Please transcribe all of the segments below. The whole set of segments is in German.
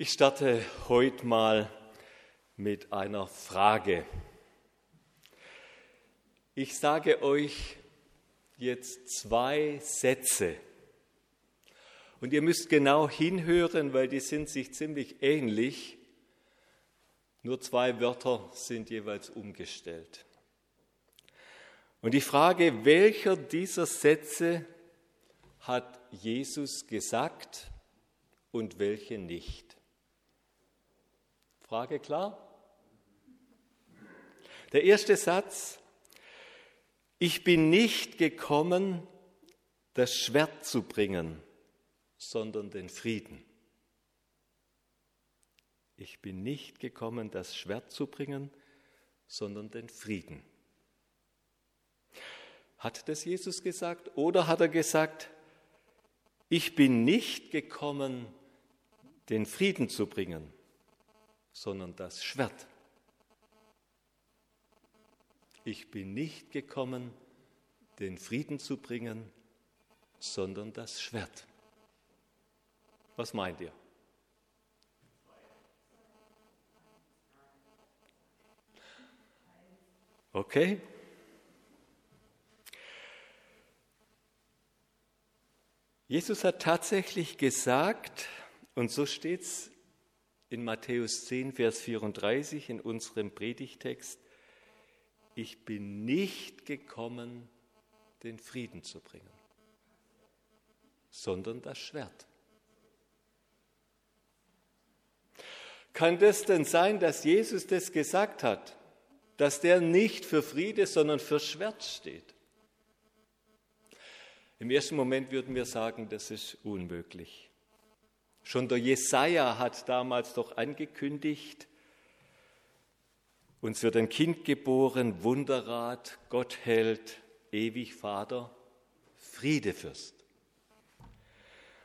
Ich starte heute mal mit einer Frage. Ich sage euch jetzt zwei Sätze. Und ihr müsst genau hinhören, weil die sind sich ziemlich ähnlich. Nur zwei Wörter sind jeweils umgestellt. Und die Frage, welcher dieser Sätze hat Jesus gesagt und welche nicht? Frage klar? Der erste Satz, ich bin nicht gekommen, das Schwert zu bringen, sondern den Frieden. Ich bin nicht gekommen, das Schwert zu bringen, sondern den Frieden. Hat das Jesus gesagt oder hat er gesagt, ich bin nicht gekommen, den Frieden zu bringen, sondern das Schwert. Ich bin nicht gekommen, den Frieden zu bringen, sondern das Schwert. Was meint ihr? Okay? Jesus hat tatsächlich gesagt, und so steht es in Matthäus 10, Vers 34 in unserem Predigtext, ich bin nicht gekommen, den Frieden zu bringen, sondern das Schwert. Kann das denn sein, dass Jesus das gesagt hat, dass der nicht für Friede, sondern für Schwert steht? Im ersten Moment würden wir sagen, das ist unmöglich. Schon der Jesaja hat damals doch angekündigt, uns wird ein Kind geboren, Wunderrat, Gott hält, ewig Vater, Friedefürst.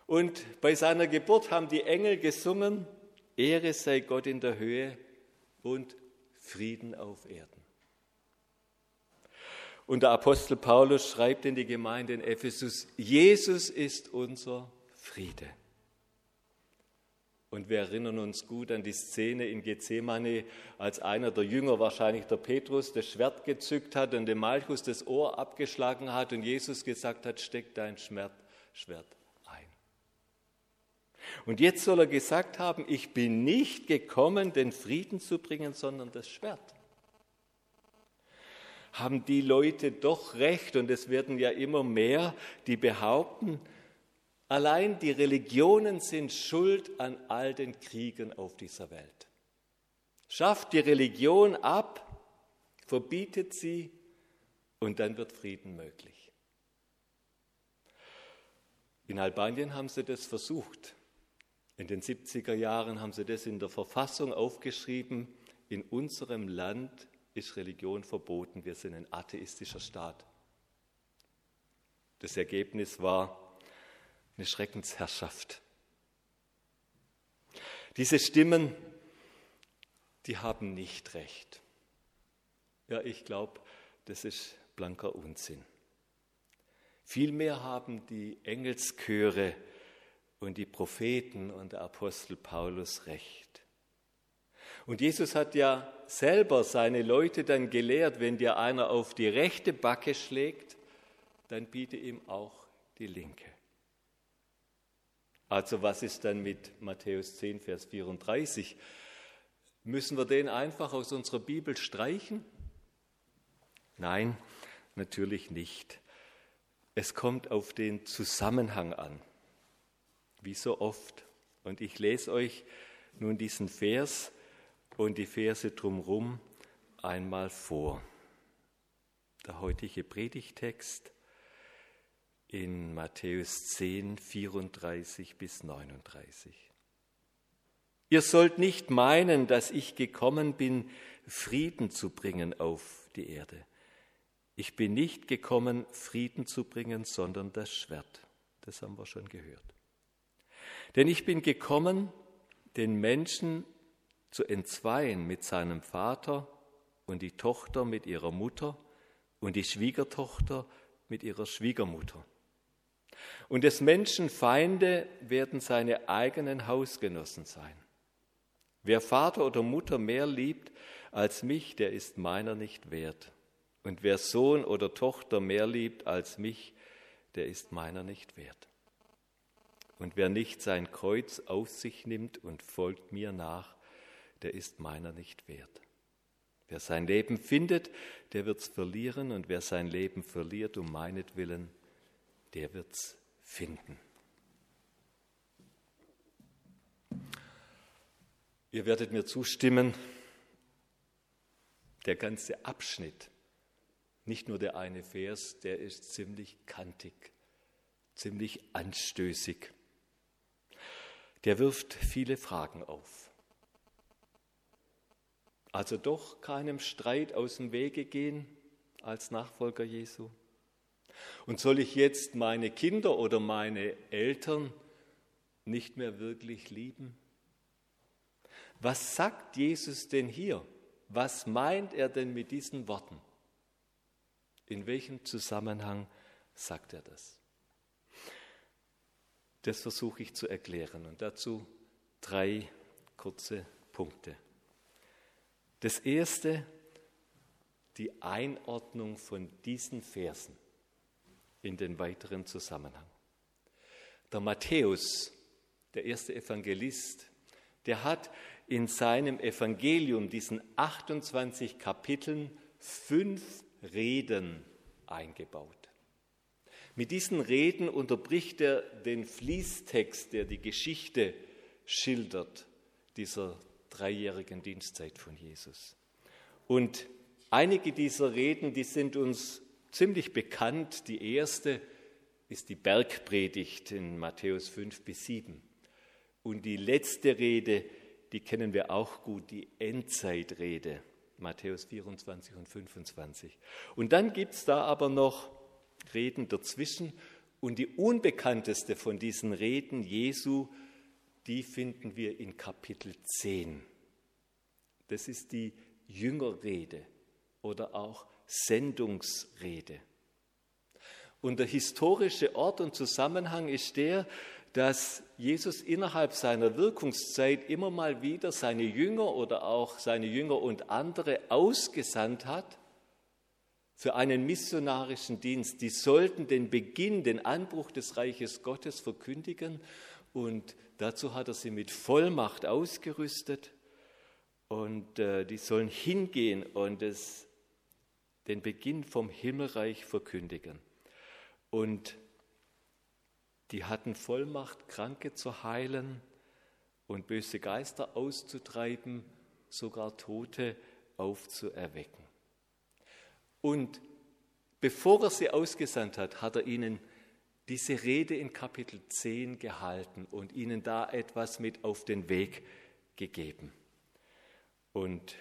Und bei seiner Geburt haben die Engel gesungen, Ehre sei Gott in der Höhe und Frieden auf Erden. Und der Apostel Paulus schreibt in die Gemeinde in Ephesus, Jesus ist unser Friede. Und wir erinnern uns gut an die Szene in Gethsemane, als einer der Jünger, wahrscheinlich der Petrus, das Schwert gezückt hat und dem Malchus das Ohr abgeschlagen hat und Jesus gesagt hat, steck dein Schwert ein. Und jetzt soll er gesagt haben, ich bin nicht gekommen, den Frieden zu bringen, sondern das Schwert. Haben die Leute doch recht und es werden ja immer mehr, die behaupten, Allein die Religionen sind schuld an all den Kriegen auf dieser Welt. Schafft die Religion ab, verbietet sie und dann wird Frieden möglich. In Albanien haben sie das versucht. In den 70er Jahren haben sie das in der Verfassung aufgeschrieben. In unserem Land ist Religion verboten. Wir sind ein atheistischer Staat. Das Ergebnis war eine Schreckensherrschaft. Diese Stimmen, die haben nicht recht. Ja, ich glaube, das ist blanker Unsinn. Vielmehr haben die Engelschöre und die Propheten und der Apostel Paulus recht. Und Jesus hat ja selber seine Leute dann gelehrt, wenn dir einer auf die rechte Backe schlägt, dann biete ihm auch die linke. Also was ist dann mit Matthäus 10, Vers 34? Müssen wir den einfach aus unserer Bibel streichen? Nein, natürlich nicht. Es kommt auf den Zusammenhang an, wie so oft. Und ich lese euch nun diesen Vers und die Verse drumherum einmal vor. Der heutige Predigtext in Matthäus 10, 34 bis 39. Ihr sollt nicht meinen, dass ich gekommen bin, Frieden zu bringen auf die Erde. Ich bin nicht gekommen, Frieden zu bringen, sondern das Schwert. Das haben wir schon gehört. Denn ich bin gekommen, den Menschen zu entzweien mit seinem Vater und die Tochter mit ihrer Mutter und die Schwiegertochter mit ihrer Schwiegermutter und des Menschen Feinde werden seine eigenen Hausgenossen sein. Wer Vater oder Mutter mehr liebt als mich, der ist meiner nicht wert. Und wer Sohn oder Tochter mehr liebt als mich, der ist meiner nicht wert. Und wer nicht sein Kreuz auf sich nimmt und folgt mir nach, der ist meiner nicht wert. Wer sein Leben findet, der wird's verlieren, und wer sein Leben verliert um meinetwillen, der wird's finden. Ihr werdet mir zustimmen, der ganze Abschnitt, nicht nur der eine Vers, der ist ziemlich kantig, ziemlich anstößig. Der wirft viele Fragen auf. Also doch keinem Streit aus dem Wege gehen als Nachfolger Jesu? Und soll ich jetzt meine Kinder oder meine Eltern nicht mehr wirklich lieben? Was sagt Jesus denn hier? Was meint er denn mit diesen Worten? In welchem Zusammenhang sagt er das? Das versuche ich zu erklären und dazu drei kurze Punkte. Das erste, die Einordnung von diesen Versen in den weiteren Zusammenhang. Der Matthäus, der erste Evangelist, der hat in seinem Evangelium, diesen 28 Kapiteln, fünf Reden eingebaut. Mit diesen Reden unterbricht er den Fließtext, der die Geschichte schildert, dieser dreijährigen Dienstzeit von Jesus. Und einige dieser Reden, die sind uns ziemlich bekannt. Die erste ist die Bergpredigt in Matthäus 5 bis 7. Und die letzte Rede die kennen wir auch gut, die Endzeitrede, Matthäus 24 und 25. Und dann gibt es da aber noch Reden dazwischen und die unbekannteste von diesen Reden Jesu, die finden wir in Kapitel 10. Das ist die Jüngerrede oder auch Sendungsrede. Und der historische Ort und Zusammenhang ist der, dass Jesus innerhalb seiner Wirkungszeit immer mal wieder seine Jünger oder auch seine Jünger und andere ausgesandt hat für einen missionarischen Dienst. Die sollten den Beginn, den Anbruch des Reiches Gottes verkündigen und dazu hat er sie mit Vollmacht ausgerüstet und äh, die sollen hingehen und es, den Beginn vom Himmelreich verkündigen. Und die hatten Vollmacht, Kranke zu heilen und böse Geister auszutreiben, sogar Tote aufzuerwecken. Und bevor er sie ausgesandt hat, hat er ihnen diese Rede in Kapitel 10 gehalten und ihnen da etwas mit auf den Weg gegeben. Und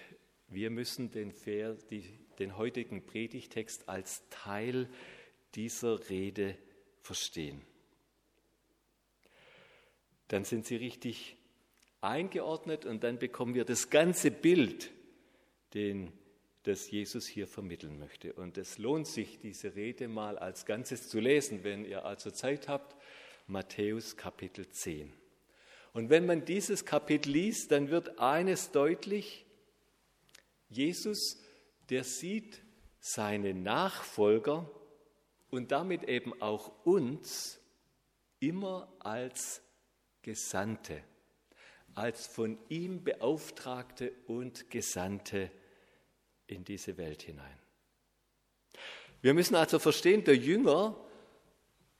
wir müssen den, Vers, die, den heutigen Predigtext als Teil dieser Rede verstehen dann sind sie richtig eingeordnet und dann bekommen wir das ganze Bild, den, das Jesus hier vermitteln möchte. Und es lohnt sich, diese Rede mal als Ganzes zu lesen, wenn ihr also Zeit habt. Matthäus Kapitel 10. Und wenn man dieses Kapitel liest, dann wird eines deutlich, Jesus, der sieht seine Nachfolger und damit eben auch uns immer als Gesandte, als von ihm Beauftragte und Gesandte in diese Welt hinein. Wir müssen also verstehen, der Jünger,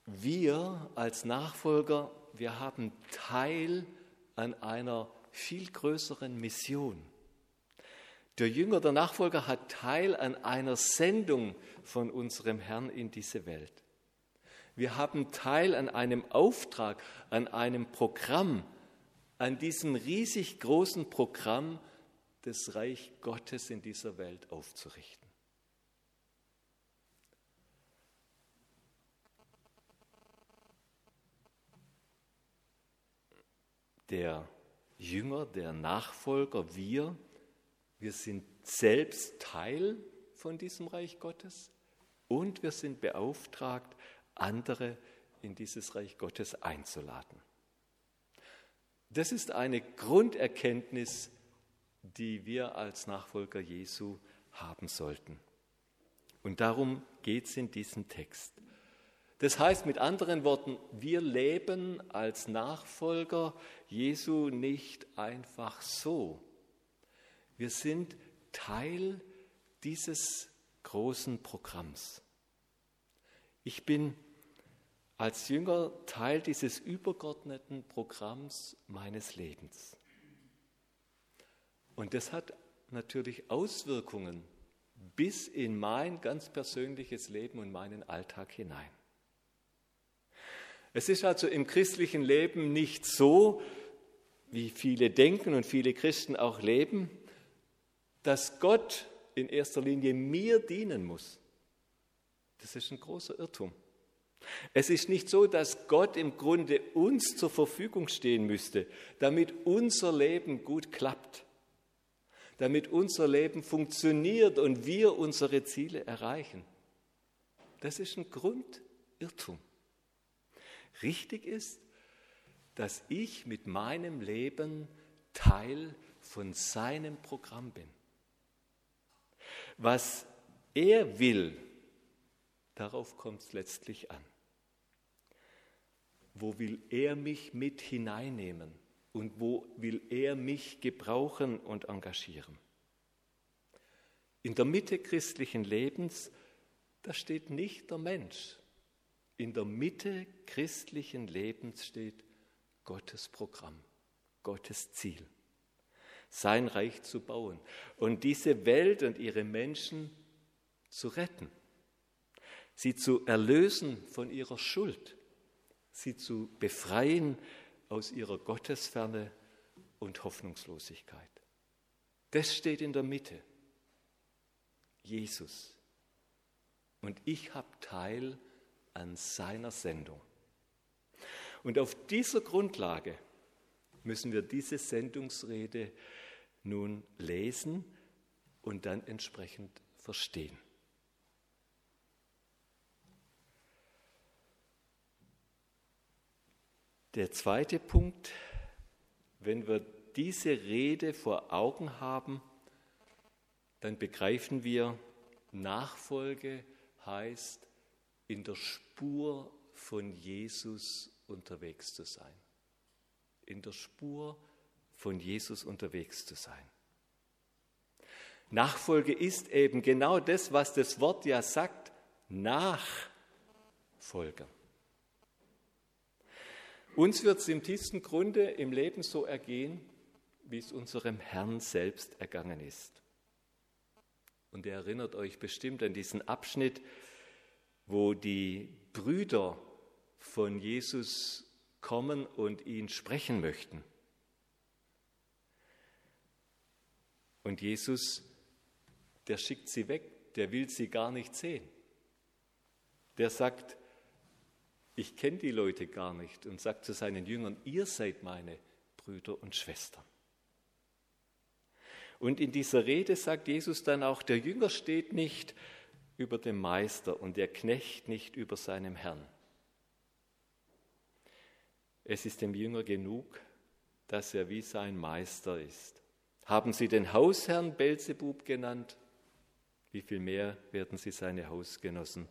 wir als Nachfolger, wir haben Teil an einer viel größeren Mission. Der Jünger, der Nachfolger hat Teil an einer Sendung von unserem Herrn in diese Welt. Wir haben Teil an einem Auftrag, an einem Programm, an diesem riesig großen Programm, das Reich Gottes in dieser Welt aufzurichten. Der Jünger, der Nachfolger, wir, wir sind selbst Teil von diesem Reich Gottes und wir sind beauftragt, andere in dieses Reich Gottes einzuladen. Das ist eine Grunderkenntnis, die wir als Nachfolger Jesu haben sollten. Und darum geht es in diesem Text. Das heißt mit anderen Worten, wir leben als Nachfolger Jesu nicht einfach so. Wir sind Teil dieses großen Programms. Ich bin als Jünger Teil dieses übergeordneten Programms meines Lebens. Und das hat natürlich Auswirkungen bis in mein ganz persönliches Leben und meinen Alltag hinein. Es ist also im christlichen Leben nicht so, wie viele denken und viele Christen auch leben, dass Gott in erster Linie mir dienen muss. Das ist ein großer Irrtum. Es ist nicht so, dass Gott im Grunde uns zur Verfügung stehen müsste, damit unser Leben gut klappt, damit unser Leben funktioniert und wir unsere Ziele erreichen. Das ist ein Grundirrtum. Richtig ist, dass ich mit meinem Leben Teil von seinem Programm bin. Was er will, darauf kommt es letztlich an. Wo will er mich mit hineinnehmen und wo will er mich gebrauchen und engagieren? In der Mitte christlichen Lebens, da steht nicht der Mensch, in der Mitte christlichen Lebens steht Gottes Programm, Gottes Ziel, sein Reich zu bauen und diese Welt und ihre Menschen zu retten, sie zu erlösen von ihrer Schuld, sie zu befreien aus ihrer Gottesferne und Hoffnungslosigkeit. Das steht in der Mitte. Jesus. Und ich habe Teil an seiner Sendung. Und auf dieser Grundlage müssen wir diese Sendungsrede nun lesen und dann entsprechend verstehen. Der zweite Punkt, wenn wir diese Rede vor Augen haben, dann begreifen wir, Nachfolge heißt in der Spur von Jesus unterwegs zu sein. In der Spur von Jesus unterwegs zu sein. Nachfolge ist eben genau das, was das Wort ja sagt, Nachfolger. Uns wird es im tiefsten Grunde im Leben so ergehen, wie es unserem Herrn selbst ergangen ist. Und ihr erinnert euch bestimmt an diesen Abschnitt, wo die Brüder von Jesus kommen und ihn sprechen möchten. Und Jesus, der schickt sie weg, der will sie gar nicht sehen. Der sagt, ich kenne die Leute gar nicht und sagt zu seinen Jüngern, ihr seid meine Brüder und Schwestern. Und in dieser Rede sagt Jesus dann auch, der Jünger steht nicht über dem Meister und der Knecht nicht über seinem Herrn. Es ist dem Jünger genug, dass er wie sein Meister ist. Haben Sie den Hausherrn Belzebub genannt? Wie viel mehr werden Sie seine Hausgenossen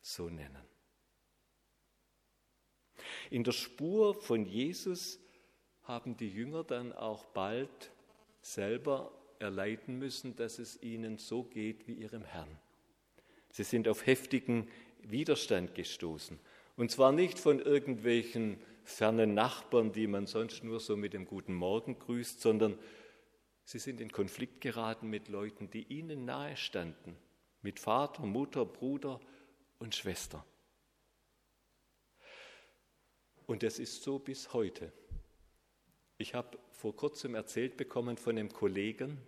so nennen? In der Spur von Jesus haben die Jünger dann auch bald selber erleiden müssen, dass es ihnen so geht wie ihrem Herrn. Sie sind auf heftigen Widerstand gestoßen. Und zwar nicht von irgendwelchen fernen Nachbarn, die man sonst nur so mit dem guten Morgen grüßt, sondern sie sind in Konflikt geraten mit Leuten, die ihnen nahe standen, mit Vater, Mutter, Bruder und Schwester. Und das ist so bis heute. Ich habe vor kurzem erzählt bekommen von einem Kollegen,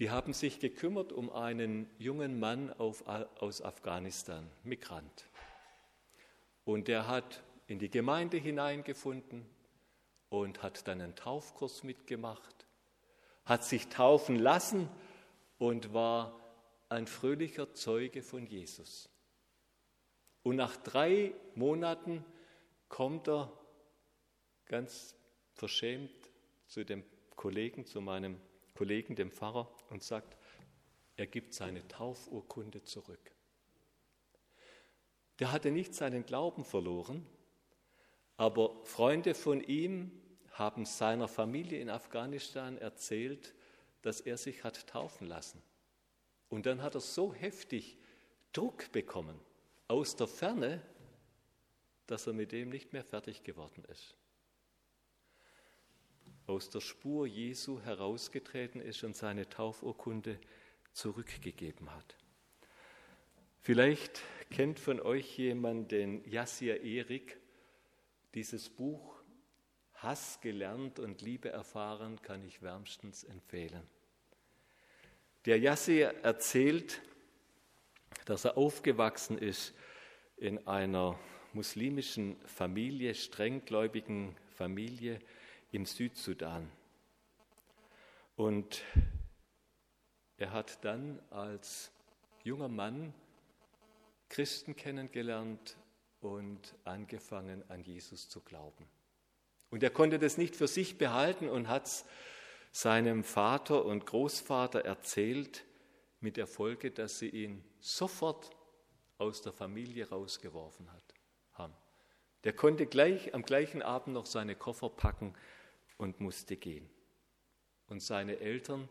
die haben sich gekümmert um einen jungen Mann auf, aus Afghanistan, Migrant. Und der hat in die Gemeinde hineingefunden und hat dann einen Taufkurs mitgemacht, hat sich taufen lassen und war ein fröhlicher Zeuge von Jesus. Und nach drei Monaten kommt er ganz verschämt zu dem Kollegen, zu meinem Kollegen, dem Pfarrer, und sagt, er gibt seine Taufurkunde zurück. Der hatte nicht seinen Glauben verloren, aber Freunde von ihm haben seiner Familie in Afghanistan erzählt, dass er sich hat taufen lassen. Und dann hat er so heftig Druck bekommen aus der Ferne, dass er mit dem nicht mehr fertig geworden ist. Aus der Spur Jesu herausgetreten ist und seine Taufurkunde zurückgegeben hat. Vielleicht kennt von euch jemand den Yassir Erik. Dieses Buch Hass gelernt und Liebe erfahren kann ich wärmstens empfehlen. Der Yassir erzählt, dass er aufgewachsen ist in einer muslimischen Familie, strenggläubigen Familie im Südsudan. Und er hat dann als junger Mann Christen kennengelernt und angefangen an Jesus zu glauben. Und er konnte das nicht für sich behalten und hat es seinem Vater und Großvater erzählt, mit der Folge, dass sie ihn sofort aus der Familie rausgeworfen hat, haben. Der konnte gleich am gleichen Abend noch seine Koffer packen und musste gehen. Und seine Eltern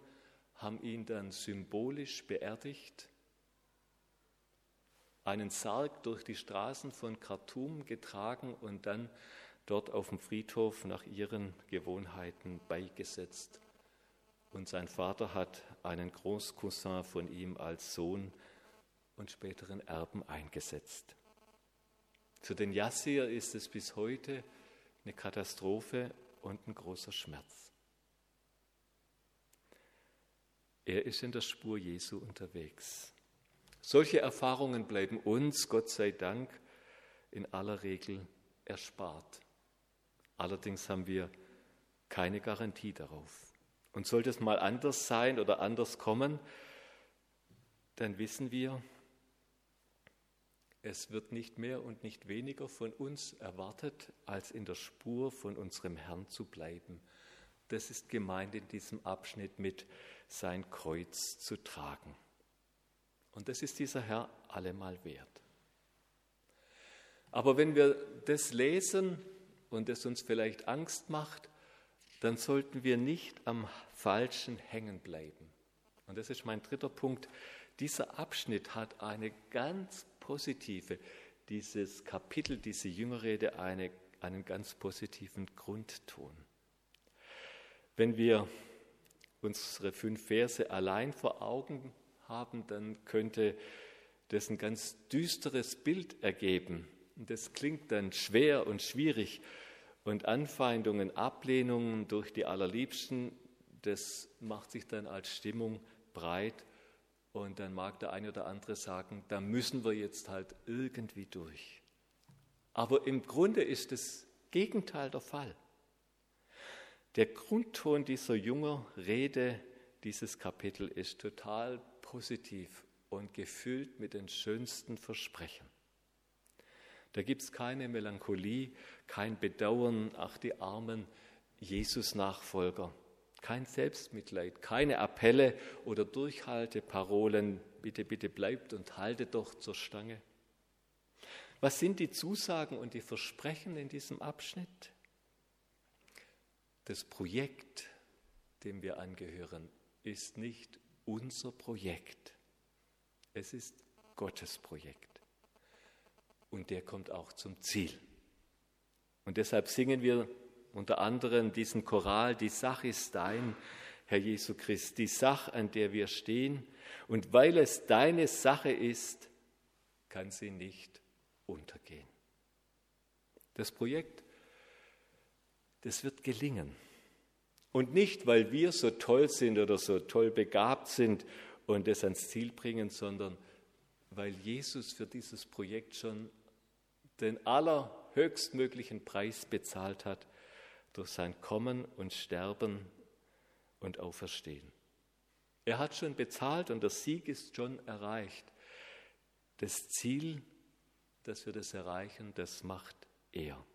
haben ihn dann symbolisch beerdigt, einen Sarg durch die Straßen von Khartoum getragen und dann dort auf dem Friedhof nach ihren Gewohnheiten beigesetzt. Und sein Vater hat einen Großcousin von ihm als Sohn und späteren Erben eingesetzt. Für den Yassir ist es bis heute eine Katastrophe und ein großer Schmerz. Er ist in der Spur Jesu unterwegs. Solche Erfahrungen bleiben uns, Gott sei Dank, in aller Regel erspart. Allerdings haben wir keine Garantie darauf. Und sollte es mal anders sein oder anders kommen, dann wissen wir, es wird nicht mehr und nicht weniger von uns erwartet, als in der Spur von unserem Herrn zu bleiben. Das ist gemeint in diesem Abschnitt mit sein Kreuz zu tragen. Und das ist dieser Herr allemal wert. Aber wenn wir das lesen und es uns vielleicht Angst macht, dann sollten wir nicht am Falschen hängen bleiben. Und das ist mein dritter Punkt. Dieser Abschnitt hat eine ganz positive, dieses Kapitel, diese Jüngerrede, eine, einen ganz positiven Grundton. Wenn wir unsere fünf Verse allein vor Augen haben, dann könnte das ein ganz düsteres Bild ergeben. Und das klingt dann schwer und schwierig. Und Anfeindungen, Ablehnungen durch die Allerliebsten, das macht sich dann als Stimmung breit. Und dann mag der eine oder andere sagen, da müssen wir jetzt halt irgendwie durch. Aber im Grunde ist das Gegenteil der Fall. Der Grundton dieser jungen Rede, dieses Kapitel ist total positiv und gefüllt mit den schönsten Versprechen. Da gibt es keine Melancholie, kein Bedauern, ach die armen Jesus-Nachfolger kein Selbstmitleid, keine Appelle oder Durchhalteparolen, bitte, bitte bleibt und haltet doch zur Stange. Was sind die Zusagen und die Versprechen in diesem Abschnitt? Das Projekt, dem wir angehören, ist nicht unser Projekt. Es ist Gottes Projekt. Und der kommt auch zum Ziel. Und deshalb singen wir unter anderem diesen Choral, die Sache ist dein, Herr Jesu Christ, die Sache, an der wir stehen. Und weil es deine Sache ist, kann sie nicht untergehen. Das Projekt, das wird gelingen. Und nicht, weil wir so toll sind oder so toll begabt sind und es ans Ziel bringen, sondern weil Jesus für dieses Projekt schon den allerhöchstmöglichen Preis bezahlt hat durch sein Kommen und Sterben und Auferstehen. Er hat schon bezahlt und der Sieg ist schon erreicht. Das Ziel, dass wir das erreichen, das macht er.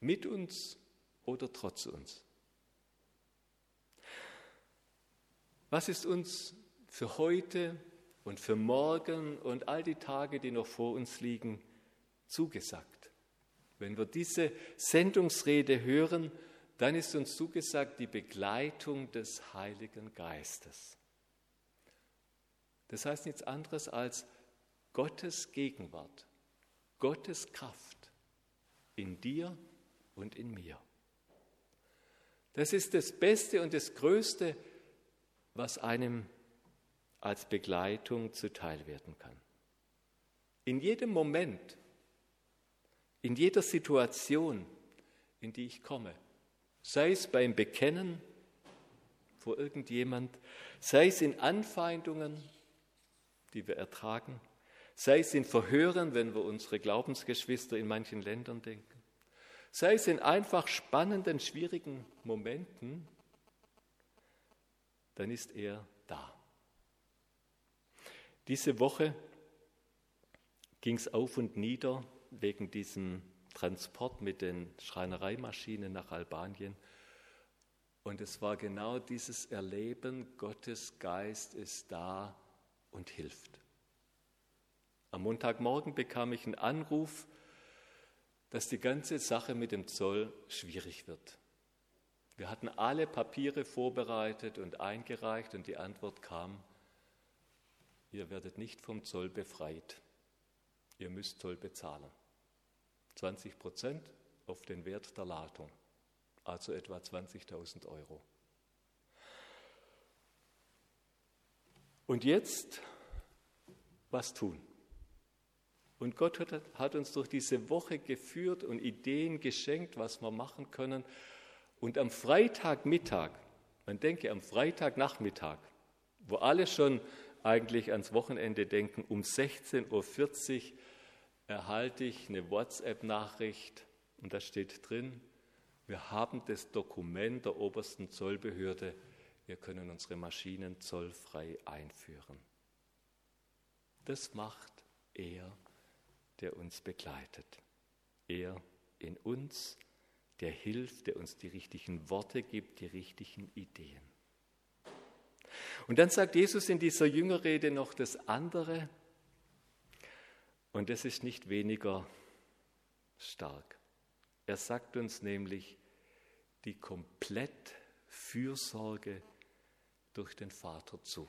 Mit uns oder trotz uns. Was ist uns für heute und für morgen und all die Tage, die noch vor uns liegen, zugesagt? Wenn wir diese Sendungsrede hören, dann ist uns zugesagt die Begleitung des Heiligen Geistes. Das heißt nichts anderes als Gottes Gegenwart, Gottes Kraft in dir und in mir. Das ist das Beste und das Größte, was einem als Begleitung zuteil werden kann. In jedem Moment, in jeder Situation, in die ich komme, sei es beim Bekennen vor irgendjemand, sei es in Anfeindungen, die wir ertragen, sei es in Verhören, wenn wir unsere Glaubensgeschwister in manchen Ländern denken, sei es in einfach spannenden, schwierigen Momenten, dann ist er da. Diese Woche ging es auf und nieder wegen diesem Transport mit den Schreinereimaschinen nach Albanien. Und es war genau dieses Erleben, Gottes Geist ist da und hilft. Am Montagmorgen bekam ich einen Anruf, dass die ganze Sache mit dem Zoll schwierig wird. Wir hatten alle Papiere vorbereitet und eingereicht und die Antwort kam, ihr werdet nicht vom Zoll befreit. Ihr müsst Zoll bezahlen. 20 Prozent auf den Wert der Ladung, also etwa 20.000 Euro. Und jetzt, was tun? Und Gott hat, uns durch diese Woche geführt und Ideen geschenkt, was wir machen können. Und am Freitagmittag, man denke am Freitagnachmittag, wo alle schon eigentlich ans Wochenende denken, um 16.40 Uhr erhalte ich eine WhatsApp-Nachricht und da steht drin, wir haben das Dokument der obersten Zollbehörde, wir können unsere Maschinen zollfrei einführen. Das macht er, der uns begleitet. Er in uns, der hilft, der uns die richtigen Worte gibt, die richtigen Ideen. Und dann sagt Jesus in dieser Jüngerrede noch das andere, und das ist nicht weniger stark. Er sagt uns nämlich die komplett Fürsorge durch den Vater zu.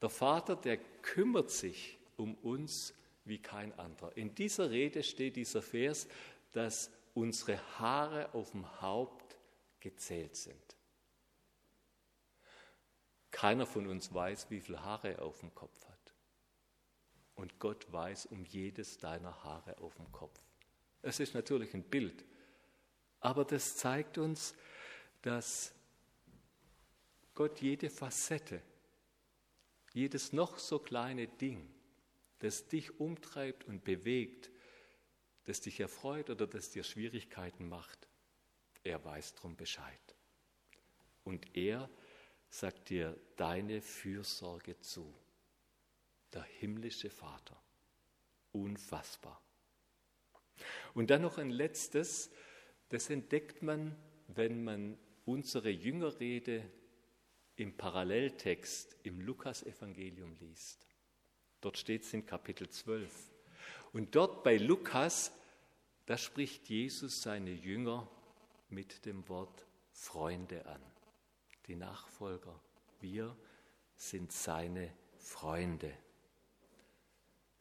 Der Vater, der kümmert sich um uns wie kein anderer. In dieser Rede steht dieser Vers, dass unsere Haare auf dem Haupt gezählt sind. Keiner von uns weiß, wie viele Haare er auf dem Kopf hat. Und Gott weiß um jedes deiner Haare auf dem Kopf. Es ist natürlich ein Bild, aber das zeigt uns, dass Gott jede Facette, jedes noch so kleine Ding, das dich umtreibt und bewegt, das dich erfreut oder das dir Schwierigkeiten macht, er weiß drum Bescheid. Und er sagt dir deine Fürsorge zu der himmlische Vater. Unfassbar. Und dann noch ein letztes, das entdeckt man, wenn man unsere Jüngerrede im Paralleltext im Lukasevangelium liest. Dort steht es in Kapitel 12. Und dort bei Lukas, da spricht Jesus seine Jünger mit dem Wort Freunde an. Die Nachfolger, wir sind seine Freunde.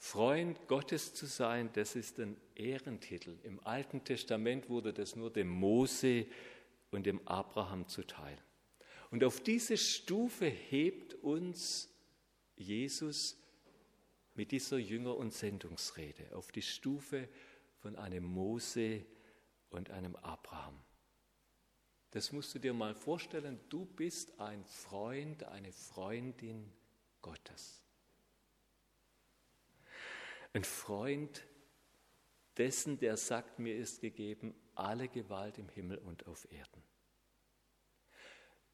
Freund Gottes zu sein, das ist ein Ehrentitel. Im Alten Testament wurde das nur dem Mose und dem Abraham zuteil. Und auf diese Stufe hebt uns Jesus mit dieser Jünger- und Sendungsrede, auf die Stufe von einem Mose und einem Abraham. Das musst du dir mal vorstellen, du bist ein Freund, eine Freundin Gottes ein Freund dessen, der sagt, mir ist gegeben alle Gewalt im Himmel und auf Erden.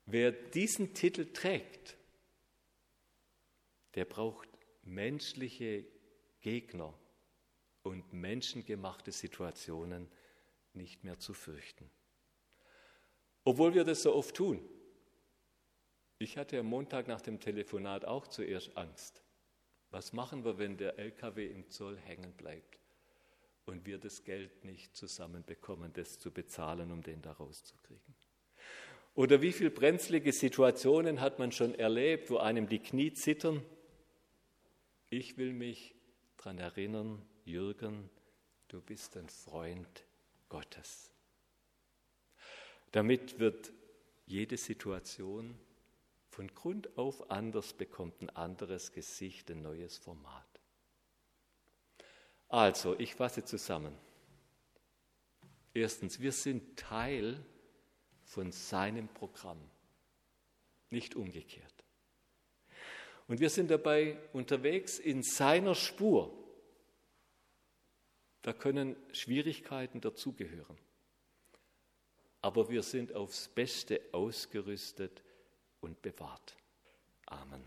Wer diesen Titel trägt, der braucht menschliche Gegner und menschengemachte Situationen nicht mehr zu fürchten. Obwohl wir das so oft tun. Ich hatte am Montag nach dem Telefonat auch zuerst Angst. Was machen wir, wenn der LKW im Zoll hängen bleibt und wir das Geld nicht zusammenbekommen, das zu bezahlen, um den da rauszukriegen? Oder wie viele brenzlige Situationen hat man schon erlebt, wo einem die Knie zittern? Ich will mich daran erinnern, Jürgen, du bist ein Freund Gottes. Damit wird jede Situation von Grund auf anders, bekommt ein anderes Gesicht, ein neues Format. Also, ich fasse zusammen. Erstens, wir sind Teil von seinem Programm, nicht umgekehrt. Und wir sind dabei unterwegs in seiner Spur. Da können Schwierigkeiten dazugehören. Aber wir sind aufs Beste ausgerüstet und bewahrt. Amen.